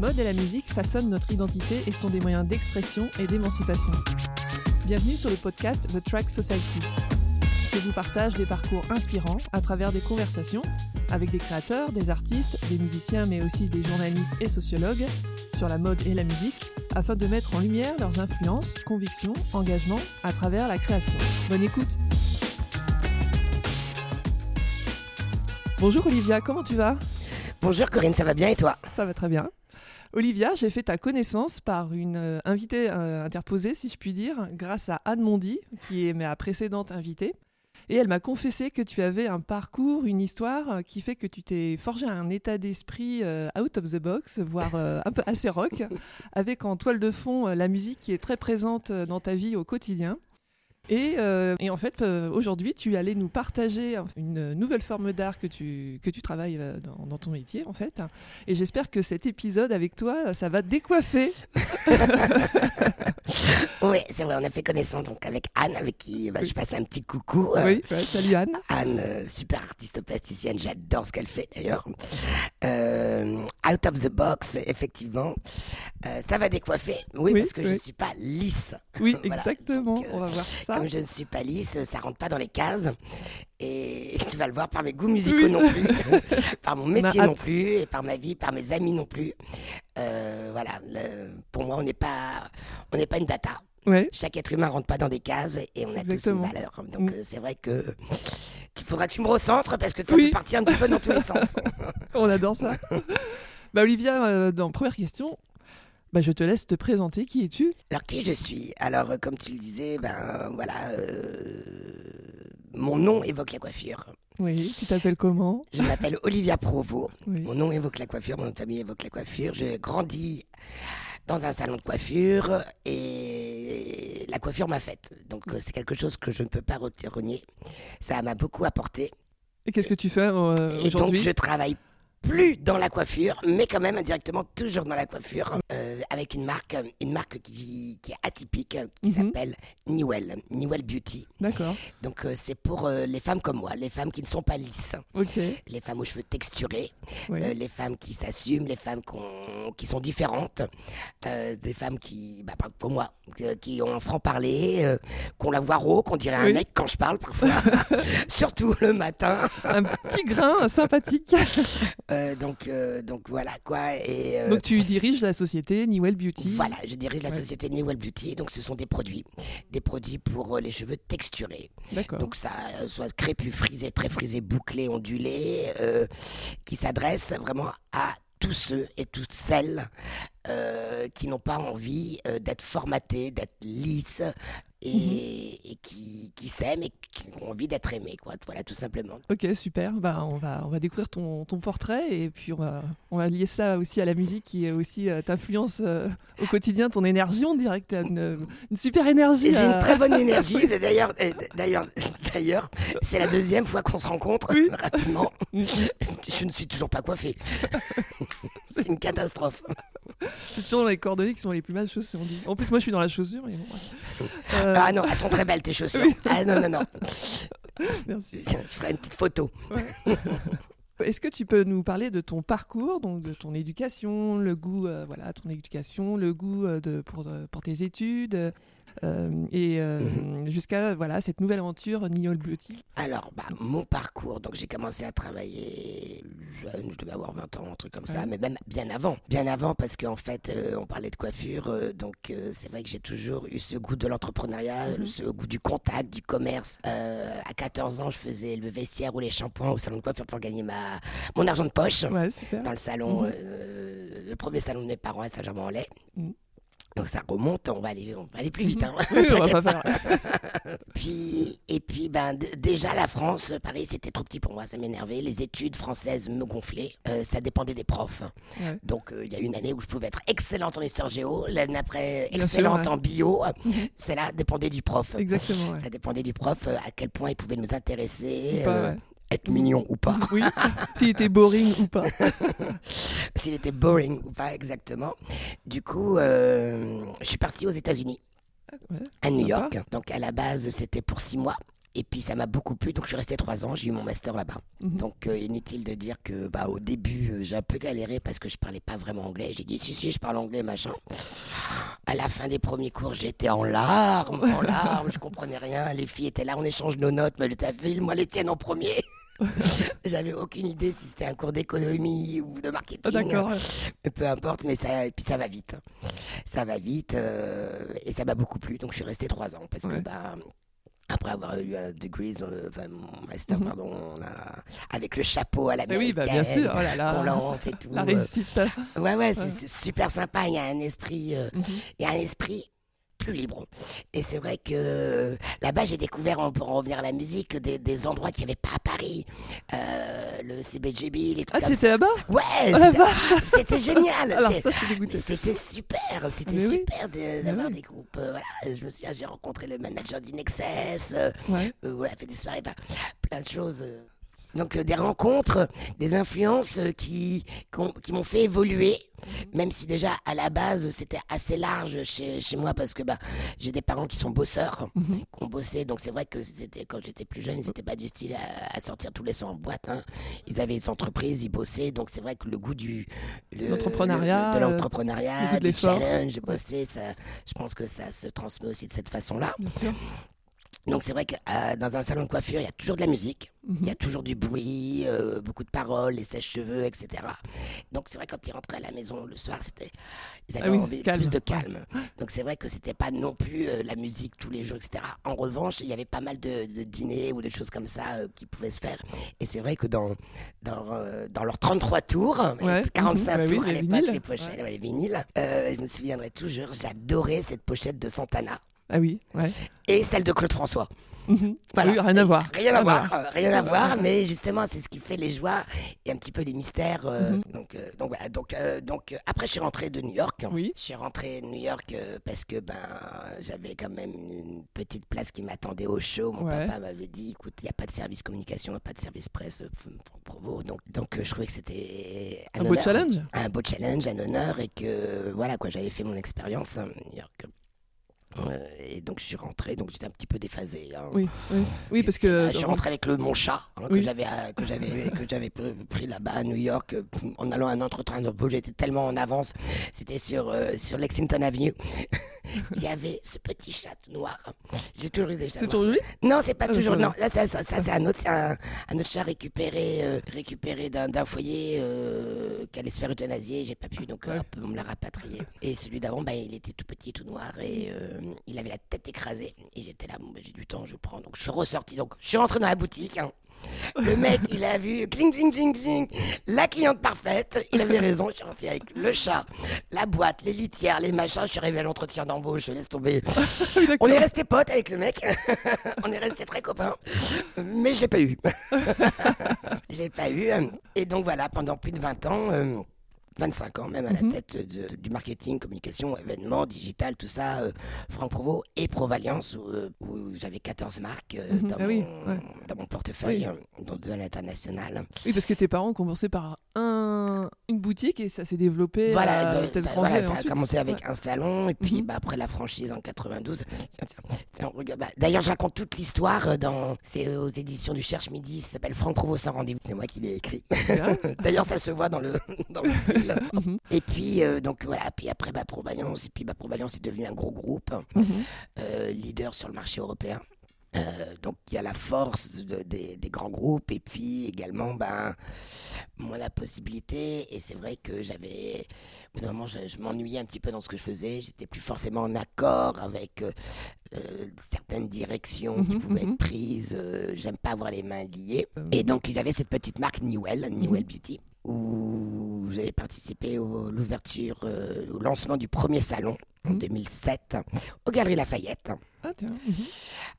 mode et la musique façonnent notre identité et sont des moyens d'expression et d'émancipation. Bienvenue sur le podcast The Track Society. Je vous partage des parcours inspirants à travers des conversations avec des créateurs, des artistes, des musiciens, mais aussi des journalistes et sociologues sur la mode et la musique, afin de mettre en lumière leurs influences, convictions, engagements à travers la création. Bonne écoute Bonjour Olivia, comment tu vas? Bonjour Corinne, ça va bien et toi? Ça va très bien. Olivia, j'ai fait ta connaissance par une euh, invitée euh, interposée, si je puis dire, grâce à Anne Mondy, qui est ma précédente invitée. Et elle m'a confessé que tu avais un parcours, une histoire euh, qui fait que tu t'es forgé un état d'esprit euh, out of the box, voire euh, un peu assez rock, avec en toile de fond la musique qui est très présente dans ta vie au quotidien. Et, et, en fait, aujourd'hui, tu allais nous partager une nouvelle forme d'art que tu, que tu travailles dans, dans, ton métier, en fait. Et j'espère que cet épisode avec toi, ça va décoiffer. oui, c'est vrai, on a fait connaissance donc avec Anne, avec qui bah, je passe un petit coucou. oui, salut Anne. Anne, euh, super artiste plasticienne, j'adore ce qu'elle fait d'ailleurs. Euh, out of the box, effectivement. Euh, ça va décoiffer, oui, parce que je ne suis pas lisse. Oui, exactement, on va voir ça. Comme je ne suis pas lisse, ça rentre pas dans les cases. Et tu vas le voir par mes goûts musicaux non plus, par mon métier non plus, et par ma vie, par mes amis non plus. Voilà, pour moi, on n'est pas, on n'est pas une data. Chaque être humain rentre pas dans des cases et on a tous une valeur. Donc mm. c'est vrai que il faudra que tu me recentres parce que ça peut partir un petit peu dans tous les sens. on adore ça. bah Olivia, euh, dans première question, bah, je te laisse te présenter. Qui es-tu? Alors, qui je suis? Alors, euh, comme tu le disais, ben voilà, euh, mon nom évoque la coiffure. Oui, tu t'appelles comment Je m'appelle Olivia Provo. Mon nom évoque la coiffure, mon famille évoque la coiffure. Je grandis dans un salon de coiffure et la coiffure m'a faite. Donc euh, c'est quelque chose que je ne peux pas renier. Ça m'a beaucoup apporté. Et qu'est-ce que tu fais aujourd'hui Donc je travaille plus dans la coiffure, mais quand même indirectement toujours dans la coiffure, euh, avec une marque, une marque qui, qui est atypique, qui mhm. s'appelle Newell, Newell Beauty. D'accord. Donc euh, c'est pour euh, les femmes comme moi, les femmes qui ne sont pas lisses, les femmes aux cheveux texturés, les femmes qui s'assument, les femmes qui sont différentes, des femmes qui, bah, comme moi, qui ont un franc-parler, qu'on la voit rauque, qu'on dirait un mec quand je parle parfois, surtout le matin. un petit grain sympathique. Euh, donc, euh, donc voilà quoi. Et, euh, donc tu diriges la société Newell Beauty. Voilà, je dirige la société Newell Beauty. Donc ce sont des produits, des produits pour les cheveux texturés. D'accord. Donc ça soit crépus, frisé, très frisé, bouclé, ondulé, qui s'adresse vraiment à tous ceux et toutes celles qui n'ont pas envie d'être formatés, d'être lisses, Mhm. et, qui, qui s'aiment et qui ont envie d'être aimés, quoi. Voilà, tout simplement. Ok, super. Bah, on, va, on va découvrir ton, ton portrait et puis on va, on va lier ça aussi à la musique qui est aussi euh, t'influence euh, au quotidien, ton énergie. On dirait que tu as une, une, super énergie. J'ai une très bonne énergie. d'ailleurs, d'ailleurs, d'ailleurs, c'est la deuxième fois qu'on se rencontre rapidement. Je ne suis toujours pas coiffée. c'est une catastrophe. C'est toujours les coordonnées qui sont les plus mal chaussées, on dit. En plus, moi, je suis dans la chaussure. Mais bon, euh, Ah non, elles sont très belles, tes chaussures. Ah non, non, non. Merci. Je ferai une petite photo. Est-ce que tu peux nous parler de ton parcours, donc de ton éducation, le goût, euh, voilà, ton éducation, le goût euh, de, pour, pour tes études et euh, mhm. jusqu'à voilà cette nouvelle aventure Niol Beauty. Alors, bah, mon parcours, donc j'ai commencé à travailler jeune, je devais avoir 20 ans, un truc comme ça, mais même bien avant, bien avant parce qu'en fait, euh, on parlait de coiffure, donc c'est vrai que j'ai toujours eu ce goût de l'entrepreneuriat, mhm. ce goût du contact, du commerce. à 14 ans, je faisais le vestiaire ou les shampoings au salon de coiffure pour gagner ma mon argent de poche dans le salon, mhm. le premier salon de mes parents à Saint-Germain-en-Laye. Donc ça remonte, on va aller, on va aller plus vite. Hein. puis, et puis, ben, déjà la France, Paris, c'était trop petit pour moi, ça m'énervait. Les études françaises me gonflaient. Euh, ça dépendait des profs. Donc euh, il y a une année où je pouvais être excellente en histoire géo, l'année après excellente en bio. Mhm. C'est là dépendait du prof. Exactement. Ça dépendait du prof euh, à quel point il pouvait nous intéresser être mignon ou pas. Oui, s'il était boring ou pas. s'il était boring ou pas, exactement. Du coup, euh, je suis parti aux États-Unis, à New York. Donc à la base, c'était pour six mois. Et puis ça m'a beaucoup plu, donc je suis resté trois ans, j'ai eu mon master là-bas. Mhm. Donc euh, inutile de dire que bah, au début euh, j'ai un peu galéré parce que je parlais pas vraiment anglais. J'ai dit si si je parle anglais machin. À la fin des premiers cours j'étais en larmes, en larmes, je comprenais rien. Les filles étaient là, on échange nos notes, mais ta file, moi les tiennes en premier. J'avais aucune idée si c'était un cours d'économie ou de marketing. D'accord. Mais peu importe, mais ça, et puis ça va vite. Ça va vite euh, et ça m'a beaucoup plu. Donc je suis resté trois ans parce Ouais. que bah, après avoir eu un degree, euh, enfin mon master, Mhm. pardon, on a, avec le chapeau à Eh oui, bah, bien sûr. Oh là là. lance et tout. La euh, réussite. Ouais, ouais, c'est Ouais. super sympa. Il y a un esprit, euh, Mhm. il y a un esprit plus libre. Et c'est vrai que là-bas, j'ai découvert, on peut en revenir à la musique, des, des endroits qu'il n'y avait pas à Paris. Euh, le CBGB, les Ah, trucs tu comme étais là-bas? Ouais, Oh la c'était- génial. C'était super, c'était oui. super de- d'avoir oui. des groupes. euh, voilà, je me souviens, j'ai rencontré le manager d'Inexcess, euh, Ouais. euh, voilà, fait des soirées, plein de choses. Donc euh, des rencontres, des influences euh, qui, qui m'ont fait évoluer, même si déjà à la base c'était assez large chez, chez moi parce que bah, j'ai des parents qui sont bosseurs, Mhm. qui ont bossé, donc c'est vrai que c'était quand j'étais plus jeune, ils n'étaient pas du style à, à sortir tous les soirs en boîte. hein. Ils avaient des entreprises, ils bossaient, donc c'est vrai que le goût du le- L'entrepreneuriat, le- de euh, l'entrepreneuriat, du challenge, bossé, ça, je pense que ça se transmet aussi de cette façon-là. Donc c'est vrai que euh, dans un salon de coiffure, il y a toujours de la musique, il Mhm. y a toujours du bruit, euh, beaucoup de paroles, les sèches-cheveux, etc. Donc c'est vrai que quand ils rentraient à la maison le soir, c'était ils avaient Ah oui, envie- calme. plus de calme. Donc c'est vrai que c'était pas non plus euh, la musique tous les jours, etc. En revanche, il y avait pas mal de, de dîners ou de choses comme ça qui pouvaient se faire. Et c'est vrai que dans dans, dans leurs 33 tours, Ouais. 45 Mhm. Bah oui, tours à les l'époque, les pochettes, Ouais. les vinyles, je me souviendrai toujours, j'adorais cette pochette de Santana Ah oui, ouais. et celle de Claude François. Mhm. Voilà. Oui, rien à voir. Rien à Ah, voir, rien à Ouais, voir, ouais. mais justement, c'est ce qui fait les joies et un petit peu les mystères. euh, Mhm. Donc, euh, donc voilà. Donc, euh, donc après, je suis rentré de New York. Oui. Je suis rentré de New York parce que ben j'avais quand même une petite place qui m'attendait au show. Mon Ouais. papa m'avait dit, écoute, il n'y a pas de service communication, pas de service presse, Provo. Donc, donc je trouvais que c'était Un beau challenge un beau challenge, un honneur et que voilà quoi, j'avais fait mon expérience à New York. Euh, et donc je suis rentré, donc j'étais un petit peu déphasé. hein. Oui, oui. Oui, parce que. Euh, je suis dans- rentré avec le, mon chat hein, que Oui. j'avais euh, que j'avais que j'avais pr- pris là-bas à New York euh, en allant à un entretien de. J'étais tellement en avance. C'était sur euh, sur Lexington Avenue. Il y avait ce petit chat tout noir. J'ai toujours eu des chats C'est toujours lui? Non, c'est pas Ah, toujours. Non, là, ça, ça, ça, c'est un autre, un, un autre chat récupéré, euh, récupéré d'un, foyer euh, qui allait se faire euthanasier. J'ai pas pu, donc euh, Ouais. hop, on me l'a rapatrié. Et celui d'avant, bah, il était tout petit, tout noir, et euh, il avait la tête écrasée. Et j'étais là, bon, bah, j'ai du temps, je prends. Donc je suis ressorti. Donc je suis rentré dans la boutique. hein. Le mec, il a vu, cling, cling, cling, cling, la cliente parfaite. Il avait raison. Je suis rentré avec le chat, la boîte, les litières, les machins. Je suis arrivé à l'entretien d'embauche. Je laisse tomber. On est resté potes avec le mec. On est resté très copains. Mais je l'ai pas eu. je l'ai pas eu. Et donc voilà, pendant plus de 20 ans, euh, 25 ans même à la Mhm. tête de- du marketing, communication, événements, digital, tout ça, euh, Franck Provo et Provalliance, où, euh, où j'avais 14 marques euh, Mhm. dans, Ah oui, mon, ouais. dans mon portefeuille, Oui. à l'international. Oui, parce que tes parents ont commencé par un... une boutique et ça s'est développé. Voilà, à ça- voilà, ça a commencé avec Ouais. un salon et puis Mhm. bah, après la franchise en 92. Tiens, tiens, tiens, regarde, bah, D'ailleurs, je raconte toute l'histoire dans c'est aux éditions du Cherche Midi. Ça s'appelle Franck Provo sans rendez-vous. C'est moi qui l'ai écrit. D'ailleurs, ça se voit dans le dans le style. Mhm. Et puis euh, donc voilà, puis après bah, Provalliance et puis bah, Provalliance est devenu un gros groupe Mhm. euh, leader sur le marché européen. Euh, donc il y a la force de- des, des grands groupes et puis également ben moi la possibilité et c'est vrai que j'avais au bout d'un moment je, je m'ennuyais un petit peu dans ce que je faisais j'étais plus forcément en accord avec euh, certaines directions qui Mhm, pouvaient mhm. être prises euh, j'aime pas avoir les mains liées et donc j'avais cette petite marque Newell Newell. Beauty où j'avais participé au l'ouverture euh, au lancement du premier salon en Mhm. 2007 aux Galeries Lafayette Ah, tiens. mhm.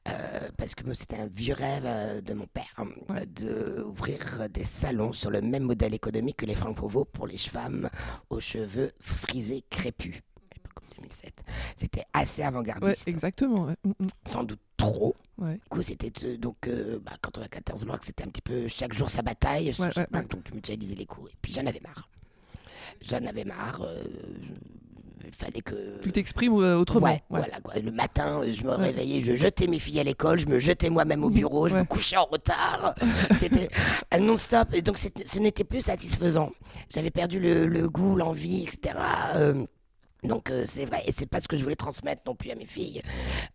euh, parce que c'était un vieux rêve euh, de mon père Ouais. d'ouvrir des salons sur le même modèle économique que les Franck Provo pour les femmes aux cheveux frisés crépus. À l'époque, en 2007. C'était assez Ouais, avant-gardiste, exactement. ouais. Mhm. sans doute trop. Ouais. Du coup, c'était euh, donc euh, bah, quand on a 14 marques, c'était un petit peu chaque jour sa bataille. chaque marque, Donc, tu mutualisais les coûts. Et puis, j'en avais marre. J'en avais marre. euh, il fallait que. Tu t'exprimes euh, autrement. Ouais, voilà. Quoi. Le matin, je me réveillais, je jetais mes filles à l'école, je me jetais moi-même au bureau, je me couchais en retard. C'était non-stop. Et donc, ce n'était plus satisfaisant. J'avais perdu le, goût, l'envie, etc. Euh, donc euh, c'est vrai, et c'est pas ce que je voulais transmettre non plus à mes filles,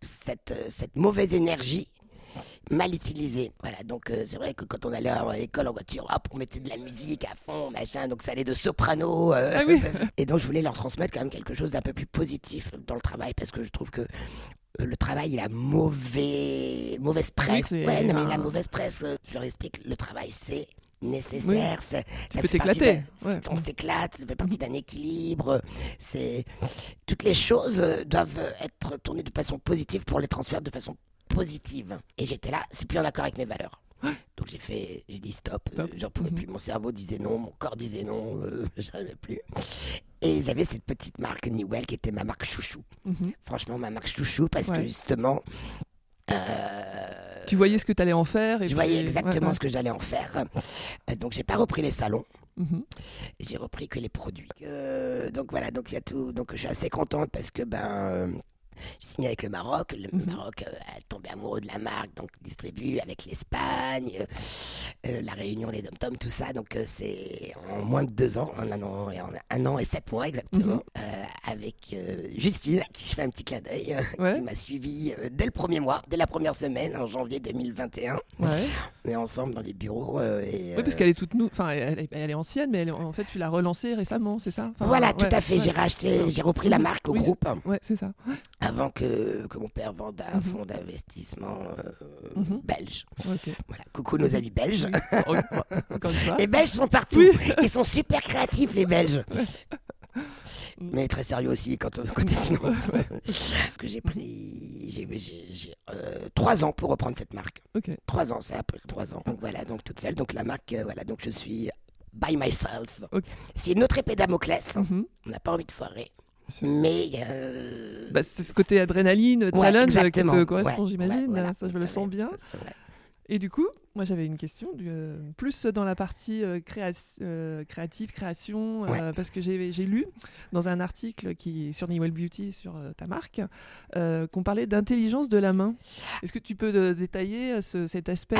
cette, cette mauvaise énergie mal utilisé. Voilà, donc euh, c'est vrai que quand on allait à l'école en voiture, hop, on mettait de la musique à fond, machin, donc ça allait de soprano. Euh, ah et donc je voulais leur transmettre quand même quelque chose d'un peu plus positif dans le travail, parce que je trouve que euh, le travail, il a mauvais, mauvaise presse. ouais, non, mais la mauvaise presse, je leur explique, le travail, c'est nécessaire. Ça, tu peux t'éclater. On s'éclate, ça fait partie d'un équilibre. C'est toutes les choses doivent être tournées de façon positive pour les transférer de façon positive. Et j'étais là, c'est plus en accord avec mes valeurs. Donc j'ai fait, j'ai dit stop, euh, j'en pouvais mhm. plus. Mon cerveau disait non, mon corps disait non, euh, j'arrivais plus. Et j'avais cette petite marque Newell qui était ma marque chouchou. Mhm. Franchement, ma marque chouchou parce que justement. Euh, tu voyais ce que tu allais en faire et Je voyais exactement ce que j'allais en faire. donc j'ai pas repris les salons. Mhm. J'ai repris que les produits. donc voilà, donc il y a tout. Donc je suis assez contente parce que ben j'ai signé avec le Maroc. Le mhm. Maroc euh, a tombé amoureux de la marque, donc distribue avec l'Espagne, euh, euh, la Réunion, les dom tout ça. Donc c'est en moins de deux ans, en un an et, en un an et sept mois exactement, mhm. avec Justine, à qui je fais un petit clin d'œil, qui m'a suivi dès le premier mois, dès la première semaine, en janvier 2021. Ouais. On est ensemble dans les bureaux. oui, parce qu'elle est toute nou enfin, elle, est ancienne, mais en fait, tu l'as relancée récemment, c'est ça? Voilà, tout à fait. J'ai racheté, j'ai repris la marque au groupe. Ouais, c'est ça avant que, que mon père vende un mhm. fonds d'investissement euh, mhm. belge. Voilà. Coucou nos amis belges. les Belges sont partout. Ils sont super créatifs, les Belges. Mais très sérieux aussi quand on côté finance. que j'ai pris, j'ai euh, trois ans pour reprendre cette marque. Trois ans, c'est après trois ans. Donc voilà, donc toute seule. Donc la marque, euh, voilà, donc je suis by myself. C'est notre épée Damoclès. Mhm. On n'a pas envie de foirer. Mais euh... bah, c'est ce côté adrénaline, challenge qui te correspond, j'imagine. ça, je le sens bien. Et du coup, moi, j'avais une question, euh, plus dans la partie euh, euh, créative, création, parce que j'ai lu dans un article qui sur Newell Beauty, sur ta marque, qu'on parlait d'intelligence de la main. Est-ce que tu peux détailler cet aspect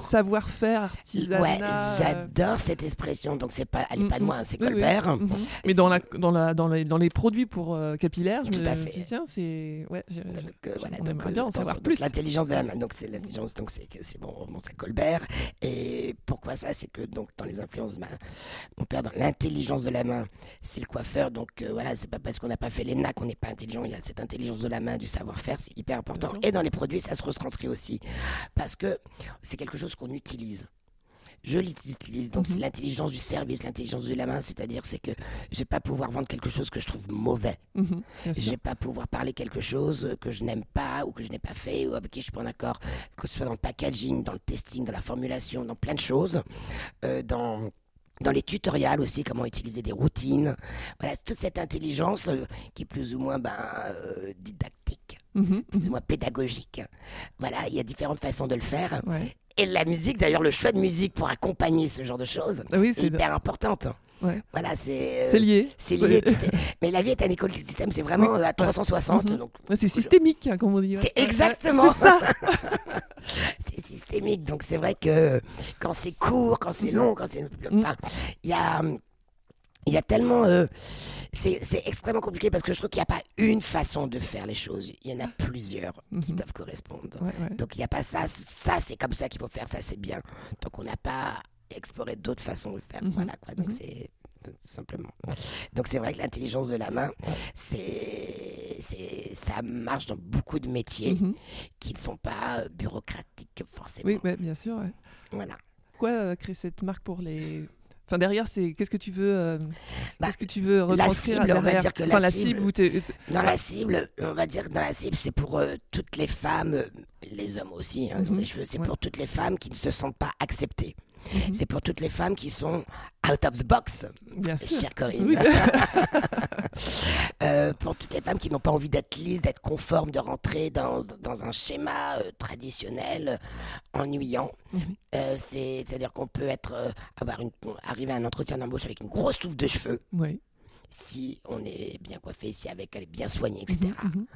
savoir-faire, artisanat Ouais, j'adore cette expression. Donc, c'est pas, elle n'est pas de moi, hein, c'est Colbert. Mais dans, la, dans, la, dans, les, dans les produits pour capillaires, je me, dis, tiens, c'est. Ouais, on bien en savoir plus. L'intelligence de la main, donc c'est l'intelligence, donc c'est bon, Colbert. Et pourquoi ça? C'est que donc dans les influences, ben, mon père dans l'intelligence de la main, c'est le coiffeur. Donc euh, voilà, c'est pas parce qu'on n'a pas fait l'ENA qu'on n'est pas intelligent. Il y a cette intelligence de la main, du savoir-faire, c'est hyper important. Et dans les produits, ça se retranscrit aussi parce que c'est quelque chose qu'on utilise je l'utilise. Donc, c'est mhm. l'intelligence du service, l'intelligence de la main. C'est-à-dire, c'est que je vais pas pouvoir vendre quelque chose que je trouve mauvais. Mhm, je vais pas pouvoir parler quelque chose que je n'aime pas ou que je n'ai pas fait ou avec qui je suis pas en accord, que ce soit dans le packaging, dans le testing, dans la formulation, dans plein de choses. Euh, dans dans les tutoriels aussi, comment utiliser des routines. Voilà, toute cette intelligence euh, qui est plus ou moins ben, euh, didactique, mhm, plus ou moins pédagogique. Voilà, il y a différentes façons de le faire. Et la musique, d'ailleurs, le choix de musique pour accompagner ce genre de choses oui, c'est hyper importante. Voilà, c'est. Euh, c'est lié. C'est lié. Mais la vie est un écosystème, c'est vraiment euh, à 360. Mhm. donc, c'est systémique, hein, comme on dit. C'est exactement ça. c'est systémique. Donc c'est vrai que quand c'est court, quand c'est mhm. long, quand c'est. Mhm. Il y a il y a tellement. Euh, c'est extrêmement compliqué parce que je trouve qu'il n'y a pas une façon de faire les choses. Il y en a plusieurs qui mhm. doivent correspondre. Donc il n'y a pas ça, ça c'est comme ça qu'il faut faire, ça c'est bien. Donc on n'a pas exploré d'autres façons de le faire. Mhm. Voilà quoi. Donc mhm. c'est tout simplement. Donc c'est vrai que l'intelligence de la main, c'est, ça marche dans beaucoup de métiers qui ne sont pas bureaucratiques forcément. Oui, bien sûr. Voilà. Pourquoi euh, créer cette marque pour les Enfin, derrière, c'est qu'est-ce que tu veux, euh, bah, qu'est-ce que tu veux retranscrire La cible, on va dire que la, cible, dans la cible, on va dire que dans la cible, c'est pour euh, toutes les femmes, euh, les hommes aussi, hein, mhm. c'est pour toutes les femmes qui ne se sentent pas acceptées. Mhm. C'est pour toutes les femmes qui sont out of the box, Bien sûr. chère Corinne. Euh, pour toutes les femmes qui n'ont pas envie d'être lisses, d'être conformes, de rentrer dans, dans un schéma euh, traditionnel euh, ennuyant. Mhm. C'est-à-dire qu'on peut être, avoir une, arriver à un entretien d'embauche avec une grosse touffe de cheveux. Oui si on est bien coiffé, si avec elle est bien soignée, etc. Mhm.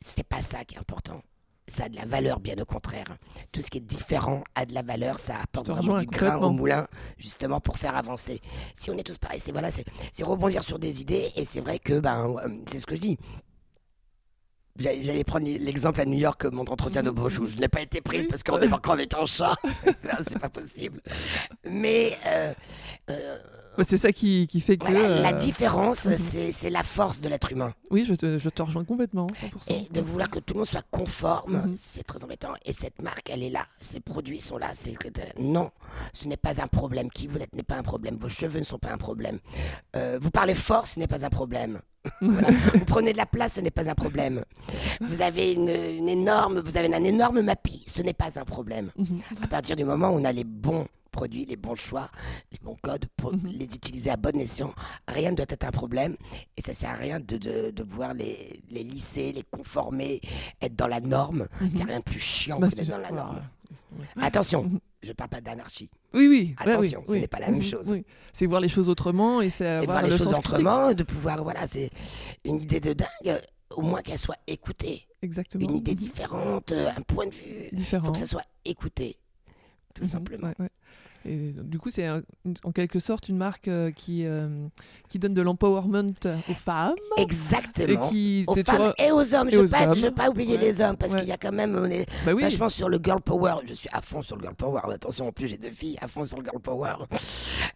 C'est pas ça qui est important. Ça a de la valeur, bien au contraire. Tout ce qui est différent a de la valeur, ça apporte te vraiment du grain au moulin, justement pour faire avancer. Si on est tous pareils, c'est voilà, c'est rebondir sur des idées, et c'est vrai que ben euh, c'est ce que je dis. J'allais prendre l'exemple à New York, mon entretien d'embauche, où je n'ai pas été prise parce qu'on est encore avec un chat. C'est pas possible. Mais euh, euh, Ouais, c'est ça qui, qui fait que. voilà, la euh, différence, mhm. c'est la force de l'être humain. Oui, je te, je te rejoins complètement, 100%. Et de vouloir que tout le monde soit conforme, Mhm. c'est très embêtant. Et cette marque, elle est là, ses produits sont là. Non, ce n'est pas un problème. Qui vous êtes n'est pas un problème. Vos cheveux ne sont pas un problème. Euh, vous parlez fort, ce n'est pas un problème. Voilà. vous prenez de la place, ce n'est pas un problème. Vous avez une, une énorme, vous avez un énorme mappy, ce n'est pas un problème. Mhm. À partir du moment où on a les bons produits, les bons choix, les bons codes pour Mhm. les utiliser à bon escient, rien ne doit être un problème. Et ça sert à rien de, de, de voir les, les lisser, les conformer, être dans la norme. Il n'y a rien de plus chiant Bah, que d'être dans la norme. Ouais. Attention, Mhm. je ne parle pas d'anarchie. Oui, oui. ouais, Attention, oui, ce oui. n'est pas la même Mhm, chose. C'est voir les choses autrement et c'est avoir voir les le choses sens critique. autrement, de pouvoir, voilà, c'est une idée de dingue, au moins qu'elle soit écoutée. Exactement. Une idée Mhm. différente, un point de vue. Il différent. faut que ça soit écouté, tout Mhm, simplement. ouais. Et du coup, c'est en quelque sorte une marque euh, qui, euh, qui donne de l'empowerment aux femmes et Exactement. qui. aux femmes et aux hommes. et je ne veux pas, veux oublier Ouais. les hommes parce Ouais. qu'il y a quand même, on est Bah oui. vachement sur le girl power. Je suis à fond sur le girl power. Attention, en plus j'ai deux filles à fond sur le girl power.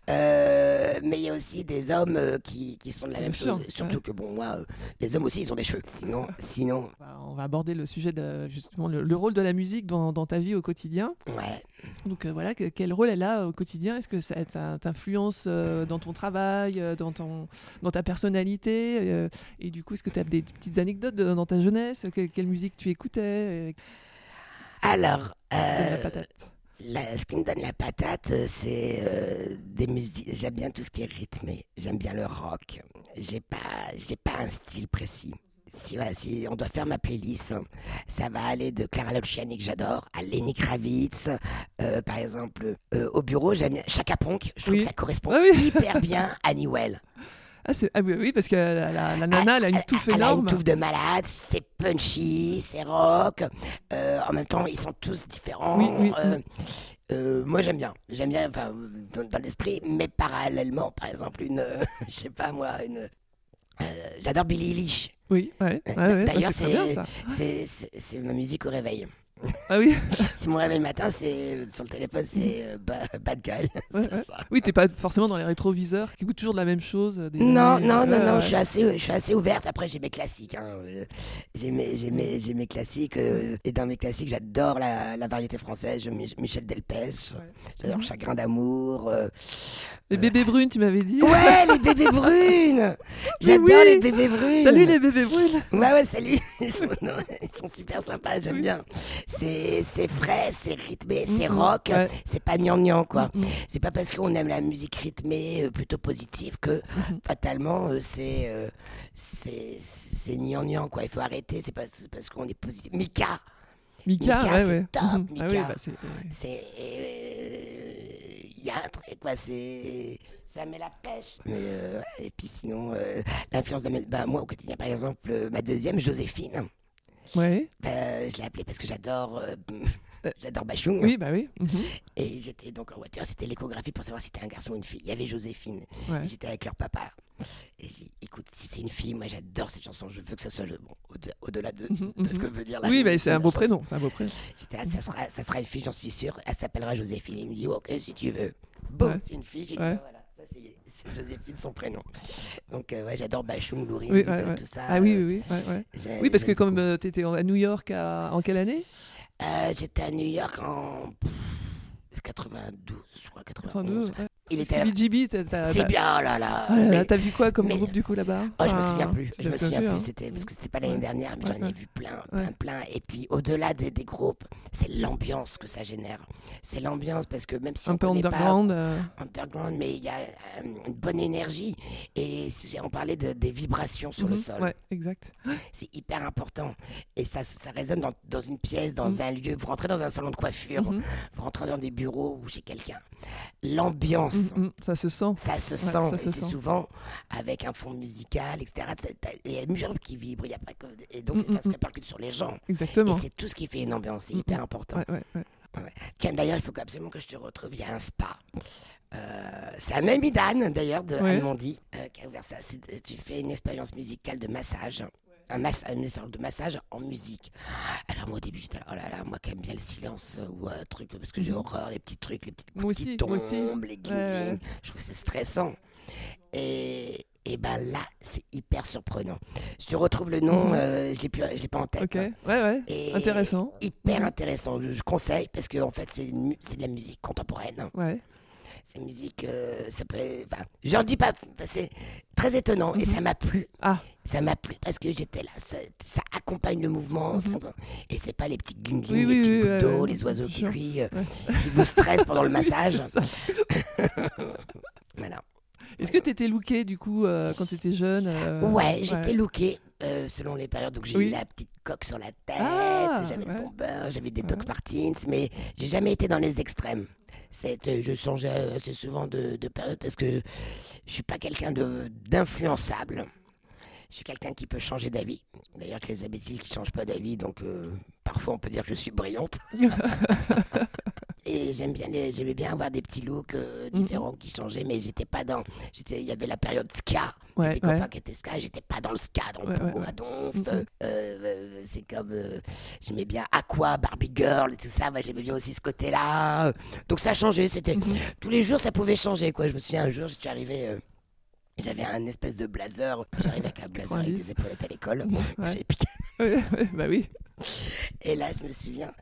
Euh, mais il y a aussi des hommes qui, qui sont de la Bien même sûr, chose. Surtout ouais. que bon, moi, les hommes aussi, ils ont des cheveux. Sinon, sinon, Bah, On va aborder le sujet de justement le, le rôle de la musique dans, dans ta vie au quotidien. ouais. Donc euh, voilà, que- quel rôle elle a au quotidien? Est-ce que ça, ça t'influence euh, dans ton travail, euh, dans, ton, dans ta personnalité euh, Et du coup, est-ce que tu as des petites anecdotes de- dans ta jeunesse? Que- Quelle musique tu écoutais euh, Alors, la euh, patate? la- ce qui me donne la patate, euh, c'est euh, des musiques. J'aime bien tout ce qui est rythmé. J'aime bien le rock. J'ai pas, j'ai pas un style précis. Si, voilà, si on doit faire ma playlist, ça va aller de Clara Luciani que j'adore à Lenny Kravitz. Euh, par exemple, euh, au bureau, j'aime bien Chaka Ponk. Je trouve Oui. que ça correspond Ah oui. hyper bien à Newell. ah, ah oui, oui, parce que la, la- la nana, elle a une touffe Elle a énorme. une touffe de malade, c'est punchy, c'est rock. Euh, en même temps, ils sont tous différents. Oui, oui, Euh, euh, moi, j'aime bien. J'aime bien enfin, dans, dans l'esprit, mais parallèlement, par exemple, une. je sais pas moi, une. Euh, J'adore Billie Eilish. Oui, ouais, ouais, ouais, D'ailleurs, c'est ma musique au réveil. Ah oui, C'est mon réveil le matin, c'est sur le téléphone, c'est euh, ba- Bad Guy. Ouais, c'est ouais. ça. oui, t'es pas forcément dans les rétroviseurs qui écoutent toujours de la même chose. euh, des Non, années, non, euh, non, non, ouais. je suis assez, je suis assez ouverte. Après, j'ai mes classiques. hein. Euh, J'ai mes, j'ai mes, j'ai mes classiques. euh, et dans mes classiques, j'adore la, la variété française. Je- Mich- Michel Delpech. J'adore Mhm. Chagrin d'amour. euh. Les bébés brunes, tu m'avais dit. Ouais, les bébés brunes J'adore oui. les bébés brunes Salut les bébés brunes. Ouais, ouais, salut Ils sont, non, ils sont super sympas, j'aime bien. C'est c'est frais, c'est rythmé, c'est rock. Ouais. C'est pas gnangnan, quoi. C'est pas parce qu'on aime la musique rythmée, euh, plutôt positive, que fatalement euh, c'est euh, c'est c'est gnangnan quoi. Il faut arrêter. C'est pas c'est parce qu'on est positif. Mika, Mika, Mika, ouais, c'est ouais. top, Mhm. Ah oui, Mika. bah, c'est- il y a un truc quoi. C'est ça met la pêche. Mais, euh, et puis sinon euh, l'influence de mes- bah, moi au quotidien par exemple euh, ma deuxième Joséphine. Ouais. bah, je l'ai appelée parce que j'adore euh, j'adore Bachung. Oui, bah oui. Mhm. Et j'étais donc en voiture, c'était l'échographie pour savoir si c'était un garçon ou une fille. Il y avait Joséphine. Ouais. J'étais avec leur papa. Et j'ai dit, écoute, si c'est une fille, moi j'adore cette chanson, je veux que ça soit bon, au-de- au-delà de, Mhm, de ce mhm. que veut dire la Oui, bah, c'est un beau prénom, c'est un beau prénom. J'étais là, ça sera, ça sera une fille, j'en suis sûr. Elle s'appellera Joséphine. Il me dit, ok, si tu veux. Boum, Ouais. c'est une fille. Dit, Ouais. bah, voilà, c'est Joséphine, son prénom. Donc, euh, ouais, j'adore Bachung, Louride, Oui, ouais, tout ça. Ah oui, euh, oui, oui. Oui, parce que comme beaucoup. tu étais à New York à- en quelle année? Euh, J'étais à New York en pff, 92, je crois, 91. 92 ouais. Il était. CBGB, C'est bien, oh là là. Ah là là, Mais- T'as vu quoi comme mais- groupe du coup là-bas Oh, je me souviens plus. Je me souviens vu, plus. hein. C'était parce que c'était pas l'année dernière, mais Ouais, j'en ai vu plein, plein, Ouais. plein. Et puis au-delà des, des groupes, c'est l'ambiance que ça génère. C'est l'ambiance parce que même si Un on peu underground. euh, pas underground, mais il y a euh, une bonne énergie. Et si on parlait de, des vibrations sur le mhm, sol, Ouais, exact. c'est hyper important. Et ça, ça résonne dans, dans une pièce, dans Mhm. un lieu. Vous rentrez dans un salon de coiffure, Mhm. vous rentrez dans des bureaux ou chez quelqu'un. L'ambiance Mm, mm, ça se sent. Ça se sent, se c'est souvent avec un fond musical, etc. Il y a le mur qui vibre, y a pas que... et donc Mm, ça mm, se répercute sur les gens. Exactement. Et c'est tout ce qui fait une ambiance, c'est hyper important. Ouais, ouais, ouais. Tiens, d'ailleurs, il faut absolument que je te retrouve. Il y a un spa. Euh, c'est un ami d'Anne, d'ailleurs, de. Anne Mondy, euh, qui a ouvert ça. Tu fais une expérience musicale de massage. Un massage, une de massage en musique. Alors moi au début j'étais là, oh là là, moi qui aime bien le silence euh, ou un truc, parce que j'ai Mhm. horreur, les petits trucs, les petites Moi qui aussi, tombent, moi aussi. les Ouais, ouais. Je trouve que c'est stressant. Et, et ben là, c'est hyper surprenant. Je te retrouve le nom, Mhm. euh, je je l'ai pas en tête. Ok, ouais, ouais. Et Intéressant. Hyper Mhm. intéressant. Je, je conseille parce que en fait c'est de la musique contemporaine. Ouais. C'est musique, euh, ça peut. Enfin, j'en dis pas. C'est très étonnant et Mhm. ça m'a plu. Ah. Ça m'a plu parce que j'étais là. Ça, ça accompagne le mouvement. Mhm. ça- et c'est pas les petits gling Oui, les oui, petites oui, gouttes ouais, d'eau, ouais, les oiseaux qui sûr. cuient, euh, Ouais. qui vous stressent pendant le massage. Voilà. Est-ce que tu étais looké du coup euh, quand tu étais jeune euh, Ouais, j'étais looké euh, selon les périodes. Donc j'ai Oui. eu la petite coque sur la tête, Ah, j'avais ouais. le bomber, j'avais des Ouais. Doc Martens, mais j'ai jamais été dans les extrêmes. C'est, je changeais assez souvent de, de période parce que je suis pas quelqu'un d'influençable. Je suis quelqu'un qui peut changer d'avis. D'ailleurs, que les imbéciles qui changent pas d'avis, donc euh, parfois on peut dire que je suis brillante. Et j'aime bien, j'aimais bien avoir des petits looks euh, Mhm. différents qui changeaient, mais j'étais pas dans. J'étais, il y avait la période ska. Ouais, des ouais. copains qui étaient ska, j'étais pas dans le ska, dans le Ouais, donf. Mhm. euh, euh, c'est comme. j'aimais bien Aqua, Barbie Girl et tout ça. Moi, j'aimais bien aussi ce côté-là. Donc ça changeait. C'était Mhm. tous les jours, ça pouvait changer. Quoi. Je me souviens un jour, je suis arrivé. j'avais un espèce de blazer. J'arrivais avec un blazer avec 90. des épaulettes à l'école. Ouais. J'avais piqué. Ouais, ouais, bah oui. Et là, je me souviens,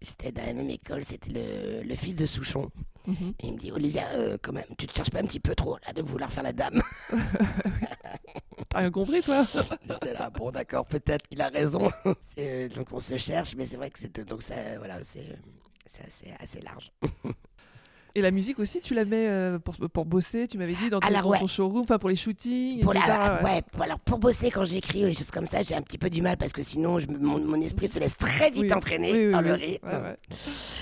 j'étais dans la même école. C'était le, le fils de Souchon. Mhm. Et il me dit Olivia, euh, quand même, tu te cherches pas un petit peu trop là de vouloir faire la dame T'as rien compris toi J'étais là, bon d'accord, peut-être qu'il a raison. C'est, euh, donc on se cherche, mais c'est vrai que c'est donc ça, voilà, c'est, c'est assez, assez large. Et la musique aussi, tu la mets euh, pour, pour bosser, tu m'avais dit, dans ton, Alors, dans ouais. ton showroom, enfin pour les shootings, Pour, la- ouais. alors pour bosser quand j'écris ou les choses comme ça, j'ai un petit peu du mal parce que sinon je, mon, mon esprit se laisse très vite Oui. entraîner Oui, oui, par le rythme. Ouais.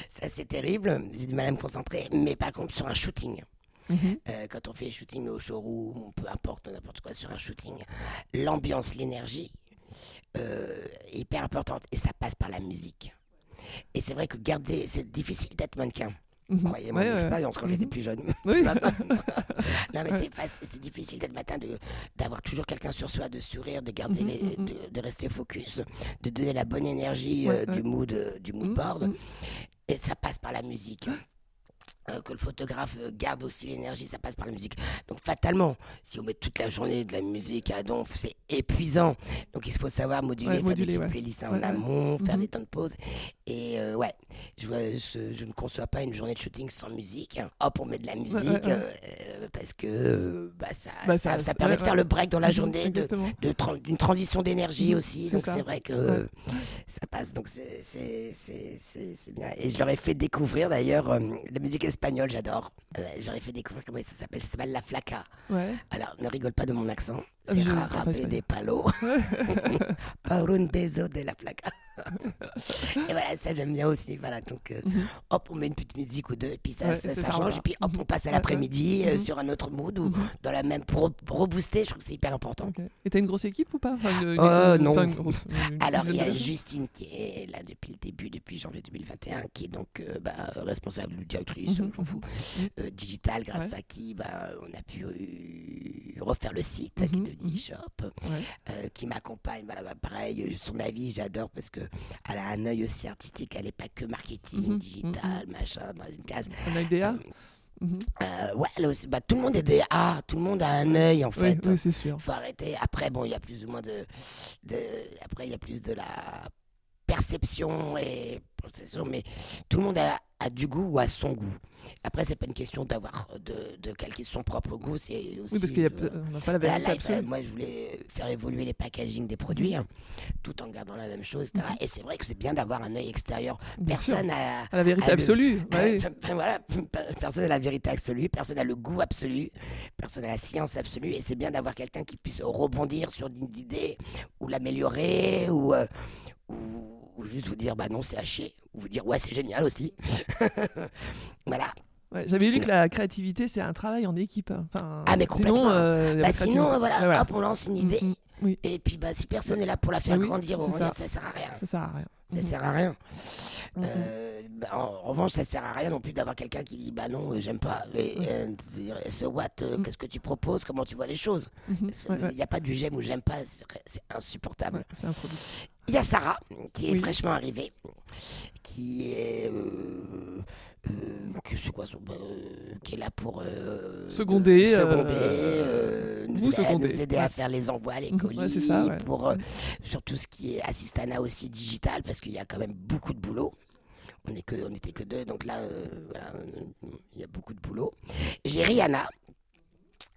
Ça c'est terrible, j'ai du mal à me concentrer. Mais par contre sur un shooting, Mhm. euh, quand on fait des shootings au showroom, peu importe, n'importe quoi sur un shooting, l'ambiance, l'énergie euh, est hyper importante et ça passe par la musique. Et c'est vrai que garder, c'est difficile d'être mannequin. Mhm. Croyez mon Ouais, ouais. expérience quand j'étais Mhm. plus jeune. Oui. non mais c'est difficile d'être matin, de- d'avoir toujours quelqu'un sur soi, de sourire, de garder Mhm, les, mhm. de, de rester focus, de donner la bonne énergie Ouais, euh, du mood, euh, du mood Mhm, board. mhm. Et ça passe par la musique. Euh, que le photographe euh, garde aussi l'énergie, ça passe par la musique. Donc fatalement, si on met toute la journée de la musique à donf, c'est épuisant. Donc il faut savoir moduler, Ouais, faire moduler, des petites ouais. playlists en Ouais, amont, faire Mhm. des temps de pause. Et euh, ouais, je, vois- je, je ne conçois pas une journée de shooting sans musique. Hop, on met de la musique euh, parce que bah, ça, Bah, ça, ça- ça permet de faire le break dans la Mhm, journée, de, Exactement. de transition d'énergie Mhm, aussi. Donc c'est vrai que ça passe. Donc c'est- bien. Et je leur ai fait découvrir d'ailleurs la musique espagnole, j'adore. Euh, J'aurais fait découvrir comment ça s'appelle. Ça s'appelle La Flaca. Ouais. Alors ne rigole pas de mon accent. C'est je- ra- pas rapé espagnol. des palos. Par un beso de la Flaca. et voilà, ça j'aime bien aussi. Voilà, donc euh, Mhm. hop, on met une petite musique ou deux, et puis ça, Ouais, ça, c'est ça ça, change. voilà. Et puis hop, Mhm. on passe à l'après-midi euh, Mhm. sur un autre mood ou dans la même pour, rebooster. Je trouve que c'est hyper important. Et t'as une grosse équipe ou pas? Enfin, une- Euh, une- non. une grosse- Alors, il y a Justine qui est là depuis le début, depuis janvier 2021, qui est donc bah, responsable ou directrice, mhm. euh, digital, grâce Ouais. à qui bah, on a pu refaire le site qui est mhm. Ouais. euh, qui m'accompagne. Voilà, bah, pareil, euh, son avis, j'adore parce que elle a un œil aussi artistique, elle n'est pas que marketing, Mhm, digital, machin, dans une case. Un IDA Mhm. Euh, ouais, aussi, bah, tout le monde est DA, tout le monde a un œil en Oui, fait. oui, c'est sûr. faut arrêter. Après, bon, il y a plus ou moins de, de après, il y a plus de la perception et mais tout le monde a, a du goût ou a son goût. Après, c'est pas une question d'avoir de, de calquer son propre goût, c'est aussi. Oui, parce qu'il y a, euh, on n'a pas la vérité absolue. moi, je voulais faire évoluer les packaging des produits, hein, tout en gardant la même chose, etc. Mhm. Et c'est vrai que c'est bien d'avoir un œil extérieur. Bien. Personne n'a À la vérité a le- absolue. bah oui. Enfin, voilà, personne n'a la vérité absolue, personne n'a le goût absolu, personne n'a la science absolue, et c'est bien d'avoir quelqu'un qui puisse rebondir sur une idée, ou l'améliorer, ou, euh, ou, ou juste vous dire bah non, c'est à chier, ou vous dire ouais, c'est génial aussi. voilà. Ouais, J'avais lu que la créativité, c'est un travail en équipe. hein. Enfin, Ah, mais complètement. Sinon, euh, Bah, sinon, créativité. voilà, hop, on lance une idée. Mm, mm, oui, Et puis, bah, si personne n'est là pour la faire Ah oui, grandir ça. ça sert à rien. ça sert à rien. Ça Mhm. sert à rien. Mhm. Euh, bah, en revanche, ça sert à rien non plus d'avoir quelqu'un qui dit bah non, euh, j'aime pas. Euh, so what, Mm. qu'est-ce que tu proposes, comment tu vois les choses? Mhm. Il Ouais, ouais. n'y a pas du j'aime ou j'aime pas, c'est insupportable. Ouais. Il y a Sarah qui est Oui. fraîchement arrivée, qui est. euh, euh, que- quoi son. euh, qui est là pour. euh, Seconder, seconder, nous, vous aider, à- seconder, nous aider à faire les envois, les colis, ouais, ça, ouais. pour, sur tout ce qui est assistana aussi digital, parce qu'il y a quand même beaucoup de boulot. On est que, on était que deux, donc là, euh, voilà, euh, il y a beaucoup de boulot. J'ai Rihanna.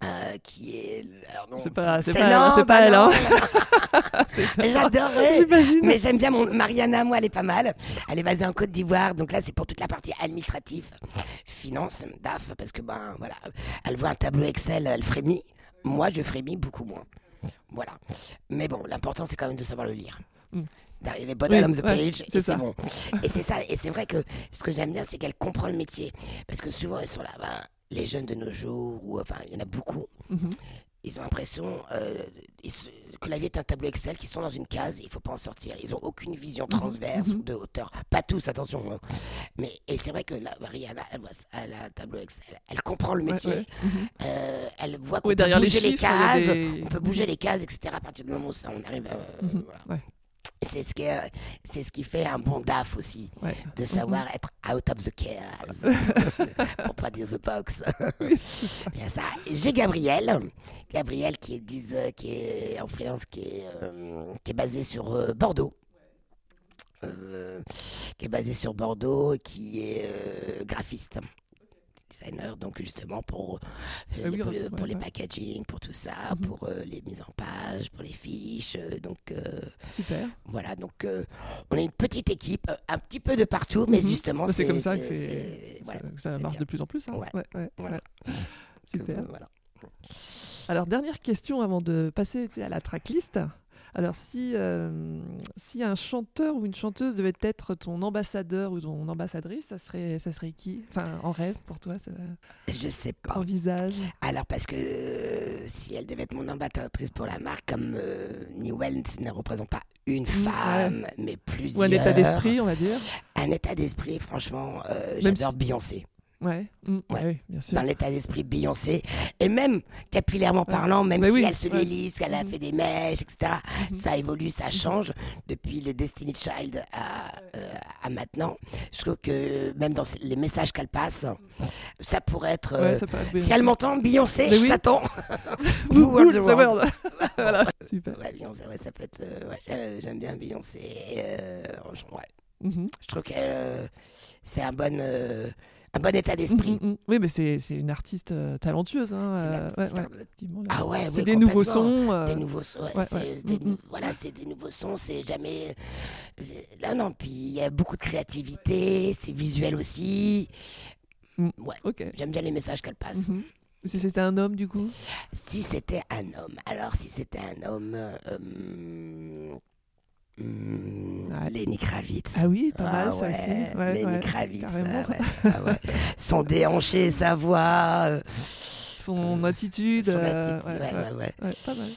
Euh, qui est alors non, C'est pas- c'est c'est pas- non, c'est pas bah elle, non, hein. J'adorais. J'imagine. Mais j'aime bien mon Mariana, moi, elle est pas mal. Elle est basée en Côte d'Ivoire, donc là, c'est pour toute la partie administrative, finance, DAF, parce que ben voilà, elle voit un tableau Excel, elle frémit. Moi, je frémis beaucoup moins. Voilà. Mais bon, l'important, c'est quand même de savoir le lire. Mm. D'arriver bottom of the ouais, page, c'est et ça. c'est bon. Et c'est ça, et c'est vrai que ce que j'aime bien, c'est qu'elle comprend le métier. Parce que souvent, elles sont là, ben, les jeunes de nos jours, ou enfin, il y en a beaucoup, Mhm. ils ont l'impression euh, que la vie est un tableau Excel, qu'ils sont dans une case, il faut pas en sortir. Ils ont aucune vision transverse mhm. ou de hauteur. Pas tous, attention. hein. Mais et c'est vrai que là, Rihanna, elle, voit, elle a un tableau Excel. Elle comprend le Ouais, métier. Mhm. Euh, elle voit qu'on peut bouger les, chiffres, cases. des- On peut bouger les cases, etc. À partir du moment où ça, on arrive. à- Mhm. voilà. C'est ce qui, est- c'est ce qui fait un bon DAF aussi, Ouais. de savoir être out of the case, pour pas dire the box. Ça. J'ai Gabriel, Gabriel qui est, dix- euh, qui est en freelance, qui est, euh, qui est basé sur euh, Bordeaux. Euh, qui est basé sur Bordeaux, qui est graphiste, designer, donc justement pour, euh, Ah oui, pour, les packaging, pour tout ça, Mhm. pour euh, les mises en page, pour les fiches. euh, donc Super. voilà, donc on est une petite équipe, un petit peu de partout, mais Mhm. justement C'est comme ça que voilà, ça- marche bien. de plus en plus. hein. Ouais. Ouais, Voilà. Super. Voilà. Alors, dernière question avant de passer à la tracklist. Alors, si, euh, si un chanteur ou une chanteuse devait être ton ambassadeur ou ton ambassadrice, ça serait, ça serait qui? Enfin, en rêve pour toi, ça Je sais pas. envisage Alors parce que euh, si elle devait être mon ambassadrice pour la marque, comme euh, Newell ne représente pas une femme, mais plusieurs. Ou un état d'esprit, on va dire Un état d'esprit, franchement, euh, j'adore si- Beyoncé. Ouais. Mm, Ouais. oui, bien sûr. Dans l'état d'esprit Beyoncé, et même capillairement parlant, même si oui, elle se lélise, qu'elle a Mhm. fait des mèches, etc., Mhm. ça évolue, ça change depuis les Destiny Child à, euh, à maintenant. Je trouve que même dans les messages qu'elle passe, ça pourrait être. euh, Ouais, ça peut être si elle m'entend, Beyoncé, Mais je oui. t'attends. World? world? Voilà, super. Ouais, Beyoncé, ouais, ça peut être. euh, J'aime bien Beyoncé. Mhm. Je trouve que c'est un bon, un bon état d'esprit. Mhm, mhm. Oui, mais c'est c'est une artiste euh, talentueuse. Hein, C'est euh, ouais, ouais. Ah ouais, c'est oui, des nouveaux sons. euh, Des nouveaux sons, c'est des Mm, nou- mm. voilà, c'est des nouveaux sons, c'est jamais. Là, non, puis il y a beaucoup de créativité, c'est visuel aussi. Mm. Ouais, Ok. j'aime bien les messages qu'elle passe. Mhm. Si c'était un homme, du coup? Si c'était un homme, alors si c'était un homme. Euh, Ouais. Lenny Kravitz. Ah oui, pas Ah mal ça ouais, aussi. Ouais, Lenny ouais, Kravitz. ah ouais, ah ouais. Son déhanché, sa voix. euh, Son attitude. son euh, attitude, ouais, ouais, ouais, ouais, ouais. ouais, pas mal.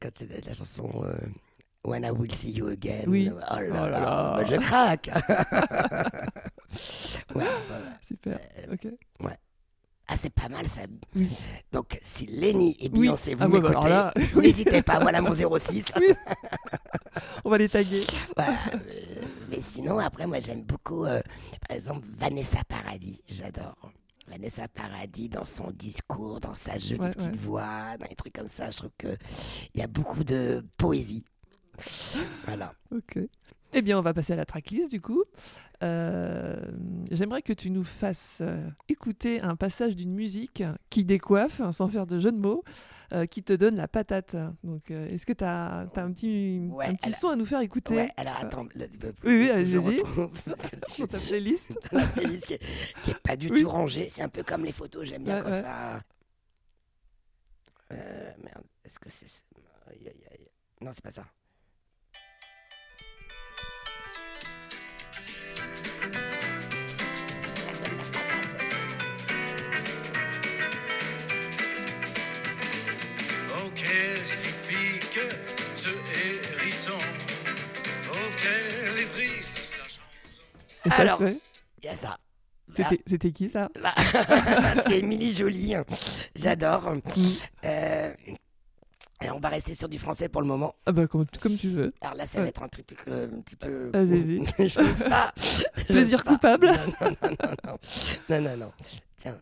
Quand quand la chanson euh, When I Will See You Again. Oui. Oh là Oh là, là bah, je craque. Ouais, ouais, ouais. Super. Euh, Ok. Ah, c'est pas mal ça. Oui. Donc, si Lenny et Oui. Beyoncé, vous Ah ouais, bah m'écoutez, là, n'hésitez pas, voilà mon 06. On va les taguer. Voilà, euh, mais sinon, après, moi, j'aime beaucoup, euh, par exemple, Vanessa Paradis. J'adore. Vanessa Paradis, dans son discours, dans sa jolie Ouais, petite ouais. voix, dans les trucs comme ça, je trouve qu'il y a beaucoup de poésie. Voilà. Ok. Eh bien, on va passer à la tracklist du coup. Euh, J'aimerais que tu nous fasses euh, écouter un passage d'une musique qui décoiffe, hein, sans faire de jeu de mots, euh, qui te donne la patate. Donc, est-ce que tu as, un petit, Ouais, un petit alors- son à nous faire écouter Ouais, alors attends. là, tu peux- Oui, oui, allez-y. dans ta playlist dans la playlist qui est, qui est pas du Oui. tout rangée. C'est un peu comme les photos, j'aime bien Ouais, quand ça. Merde, est-ce que c'est. Non, c'est pas ça. Ce hérisson auquel est triste sa chanson. Et ça, Alors, Il y a ça. c'était c'était qui ça? Bah, c'est Émilie Jolie. J'adore. Mm. Euh, alors, on va rester sur du français pour le moment. Ah bah comme, comme tu veux. Alors là, ça Ouais. va être un truc euh, un petit peu. Vas-y. Je n'ose pas. Plaisir pas. coupable. Non, non, non, non. Non, non, non. Tiens.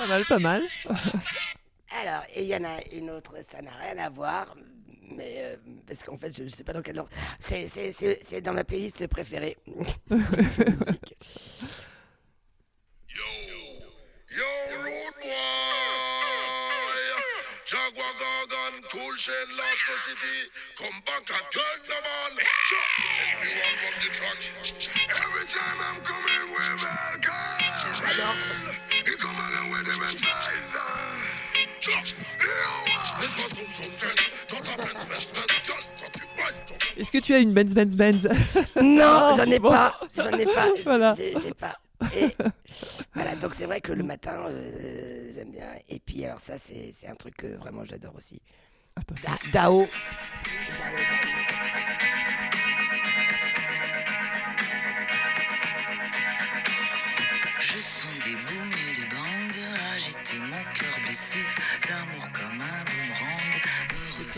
Pas mal, pas mal. Alors, il y en a une autre, ça n'a rien à voir. Mais euh, parce qu'en fait, je ne sais pas dans quel ordre. C'est- C'est c'est- c'est dans ma playlist préférée. Yo, yo, road boy. Jaguar Gargan, cool chain, lock the city. Come back and turn them on. SB1 from the track. Every time I'm coming with Est-ce que tu as une Benz Benz Benz Non, j'en ai Bon. pas. J'en ai pas. Voilà. J'ai pas. Et voilà, donc c'est vrai que le matin, euh, j'aime bien. Et puis alors ça, c'est un truc que vraiment j'adore aussi. Da- Dao.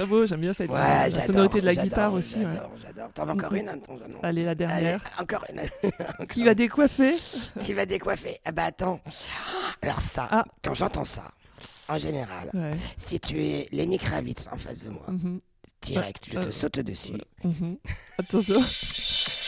Très beau, j'aime bien cette Ouais, la sonorité de la guitare aussi. ouais. J'adore, j'adore. T'en veux encore une Janon Allez, la dernière. Allez, encore une. Encore Qui va décoiffer? Qui va décoiffer? Ah bah attends. Alors ça, Ah. quand j'entends ça, en général, Ouais. si tu es Lenny Kravitz en face de moi, mhm, direct, je te euh, saute dessus. mhm. Attention.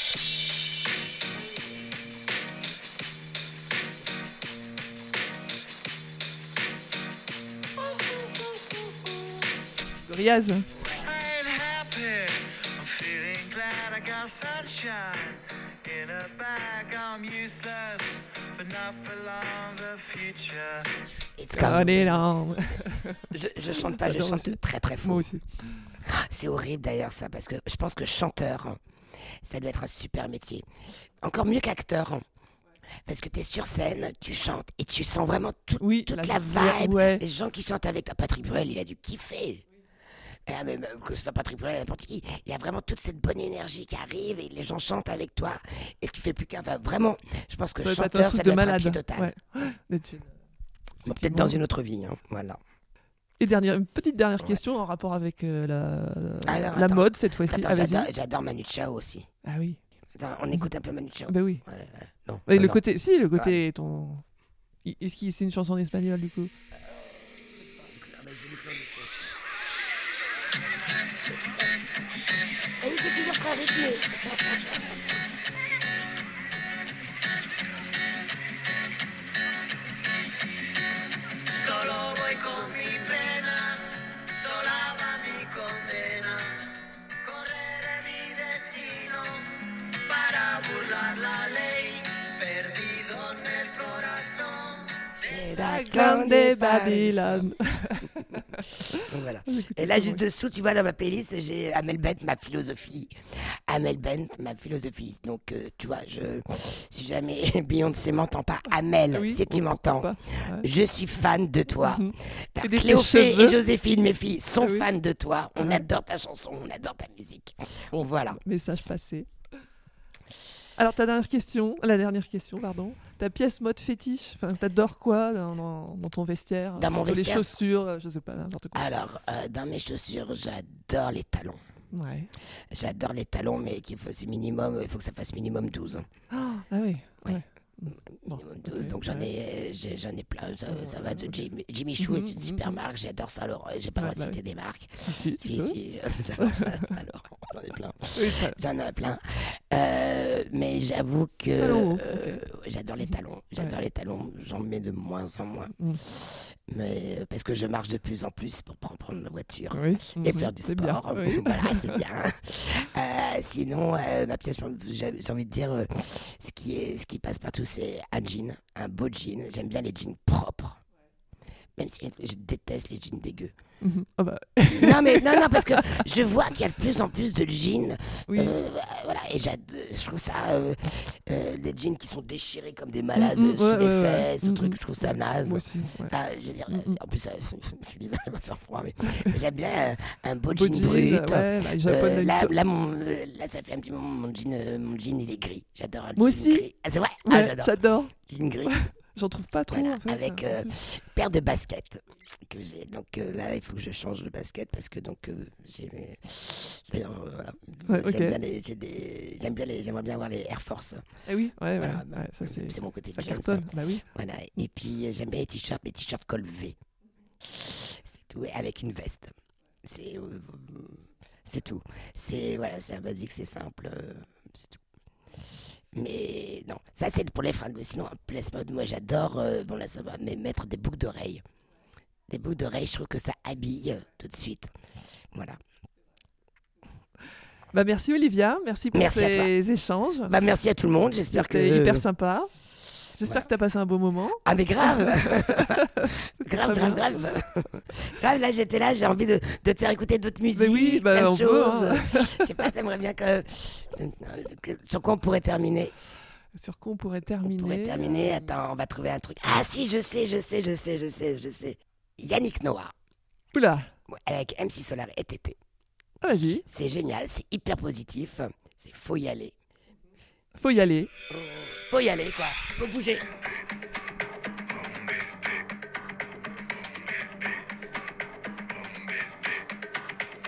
future. It's. Allez là. Je, je chante pas, je chante très très Moi fort. aussi. C'est horrible d'ailleurs ça, parce que je pense que chanteur, ça doit être un super métier. Encore mieux qu'acteur. Parce que tu es sur scène, tu chantes et tu sens vraiment tout- Oui, toute la- la, vibe. ouais. Les gens qui chantent avec toi. Patrick Bruel, il a dû kiffer. Ah, mais même que ce soit Patrick Bruel, n'importe qui, il y a vraiment toute cette bonne énergie qui arrive et les gens chantent avec toi et tu fais plus qu'un. enfin, vraiment, je pense que un chanteur, ça de malade. pied total. Ouais. D'être une- Peut-être dans une autre vie. hein, Voilà. Et dernière, une petite dernière Ouais. question en rapport avec euh, la, Ah non, la attends. mode cette fois-ci. Ah, j'adore, Manu Chao aussi. Ah oui. Attends, on écoute un peu Manu Chao. Ah bah oui. Ouais, ouais, non, Et non, le non. côté, si le côté ton. I- Est-ce que c'est une chanson en espagnol du coup? Solo voy con mi pena, sola va mi condena. Correré mi destino para burlar la ley, perdido en el corazón. Héraclin des Babylone. Donc voilà. Écoutez, Et là, juste dessous, tu vois, dans ma playlist, j'ai Amel Bent, ma philosophie. Amel Bent, ma philosophie. Donc, euh, tu vois, je, si jamais Beyoncé m'entend pas, Amel, Ah oui, si tu pourquoi m'entends, ouais. je suis fan de toi. Alors, Et Cléophée et Joséphine, mes filles, sont Ah oui. fans de toi. On adore ta chanson, on adore ta musique. Bon, voilà. Message passé. Alors ta dernière question, la dernière question, pardon. Ta pièce mode fétiche, enfin t'adores quoi dans, dans- dans ton vestiaire Dans mon les vestiaire chaussures, euh, je sais pas, n'importe quoi. Alors, euh, dans mes chaussures, j'adore les talons. Ouais. J'adore les talons, mais qu'il faut, minimum, il faut que ça fasse minimum 12. Ah oui. Ouais. ouais. Bon, minimum 12, ok, donc j'en ai, j'ai- j'en ai plein. Ça, ça va de. Jimmy, Jimmy Choo Mhm, est une super mhm. marque, j'adore ça. Alors, j'ai pas le droit de bah citer des marques. Si, si, Si, j'adore ça, alors, j'en ai plein. Oui, J'en ai plein. Euh, mais j'avoue que euh, j'adore les talons. J'adore Ouais. les talons. J'en mets de moins en moins. Mm. Mais euh, parce que je marche de plus en plus pour prendre la voiture. Oui. Et mhm, faire du c'est bien, sport. oui. voilà, c'est bien. Euh, sinon, euh, ma pièce, j'ai j'ai envie de dire, euh, ce, qui est, ce qui passe partout, c'est un jean, un beau jean. J'aime bien les jeans propres. Même si je déteste les jeans dégueux. Mhm. Ah bah, non, mais non, non, parce que je vois qu'il y a de plus en plus de jeans. oui. euh, voilà, et je trouve ça. euh, euh, des jeans qui sont déchirés comme des malades Mm, mm, sous ouais, les ouais, ouais. fesses, ce Mm, truc, mm. je trouve ça naze. Moi aussi. Enfin, je veux dire, Mm, en plus, euh, c'est l'hiver, il va faire froid, mais j'aime bien euh, un beau, Beau jean jean, brut. Euh, là, plutôt. là, mon, euh, là, ça fait un petit moment, mon jean, euh, mon jean il est gris. J'adore un Moi jean aussi. gris. Ah, c'est vrai? Ah, j'adore. Jean gris. J'en trouve pas trop Voilà, en fait. avec, euh, paire de baskets que j'ai. Donc euh, là, il faut que je change de basket parce que donc euh, j'ai. mes- D'ailleurs, euh, voilà. Ouais, J'aime bien les. j'ai des- J'aime bien les. J'aimerais bien avoir les Air Force. Eh oui, ouais, Voilà, ouais, bah, ça c'est. c'est mon côté Ça jeune, cartonne, bah oui. Voilà. Et puis euh, j'aime bien les t-shirts, les t-shirts col V. C'est tout. Et avec une veste. C'est. euh, c'est tout. C'est voilà, c'est un basique, c'est simple. euh, c'est tout. Mais non, ça c'est pour les fringues. Sinon, en place mode, moi j'adore. euh, bon là, ça va, mais mettre des boucles d'oreilles. Des boucles d'oreilles, je trouve que ça habille euh, tout de suite. Voilà. Bah merci Olivia, merci pour Merci ces échanges. Bah merci à tout le monde. J'espère que. C'était hyper sympa. J'espère que tu as passé un beau moment. Ah mais grave Grave, grave, grave. grave, là j'étais là, j'ai envie de, de te faire écouter d'autres musiques, oui, bah, plein de on peut, choses. hein. Je sais pas, t'aimerais bien que, que- Sur quoi on pourrait terminer? Sur quoi on pourrait On terminer pourrait terminer, attends, on va trouver un truc. Ah si, je sais, je sais, je sais, je sais, je sais. Yannick Noah, Oula, avec MC Solar et TT. ah, vas-y, C'est génial, c'est hyper positif, c'est faut y aller. Faut y aller. Faut y aller quoi, faut bouger.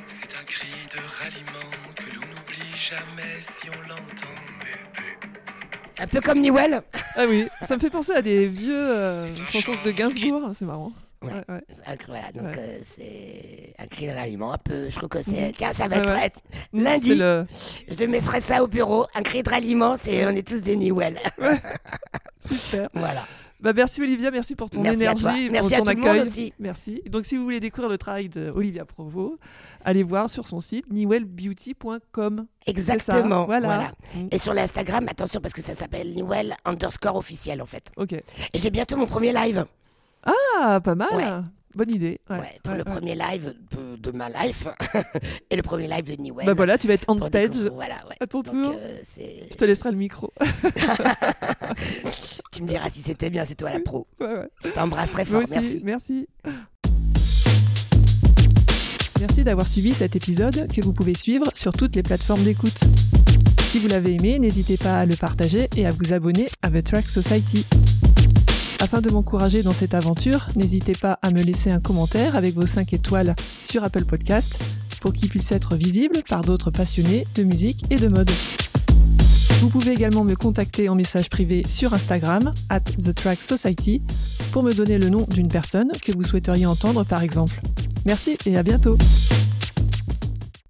C'est un cri de ralliement que l'on n'oublie jamais si on l'entend. Un peu comme Newell. Ah oui, ça me fait penser à des vieux euh, chansons de Gainsbourg, c'est marrant. Ouais. Ouais, Voilà, donc Ouais. euh, c'est un cri de ralliement un peu, je trouve que c'est... Mhm. Tiens, ça va Ouais, être... Lundi, le... je mettrai ça au bureau, un cri de ralliement, c'est on est tous des Newell. Super. voilà. Bah, merci Olivia, merci pour ton Merci à énergie, pour Merci à tout le monde aussi. Merci. Donc si vous voulez découvrir le travail de Olivia Provo, allez voir sur son site newellbeauty.com. Exactement. Voilà. voilà. Mm. Et sur l'Instagram, attention parce que ça s'appelle Newell underscore officiel en fait. Ok. Et j'ai bientôt mon premier live. Ah, pas mal. Ouais. Bonne idée. Ouais, Ouais, pour ouais, le premier live de, de ma life et le premier live de Newell. Bah voilà, tu vas être on stage. découvrir- Voilà, ouais. À ton Donc, tour. euh, Je te laisserai le micro. tu me diras si c'était bien, c'est toi la pro. Ouais, ouais. Je t'embrasse très fort, aussi, merci. merci. Merci d'avoir suivi cet épisode que vous pouvez suivre sur toutes les plateformes d'écoute. Si vous l'avez aimé, n'hésitez pas à le partager et à vous abonner à The Track Society. Afin de m'encourager dans cette aventure, n'hésitez pas à me laisser un commentaire avec vos 5 étoiles sur Apple Podcast pour qu'il puisse être visible par d'autres passionnés de musique et de mode. Vous pouvez également me contacter en message privé sur Instagram, at The pour me donner le nom d'une personne que vous souhaiteriez entendre par exemple. Merci et à bientôt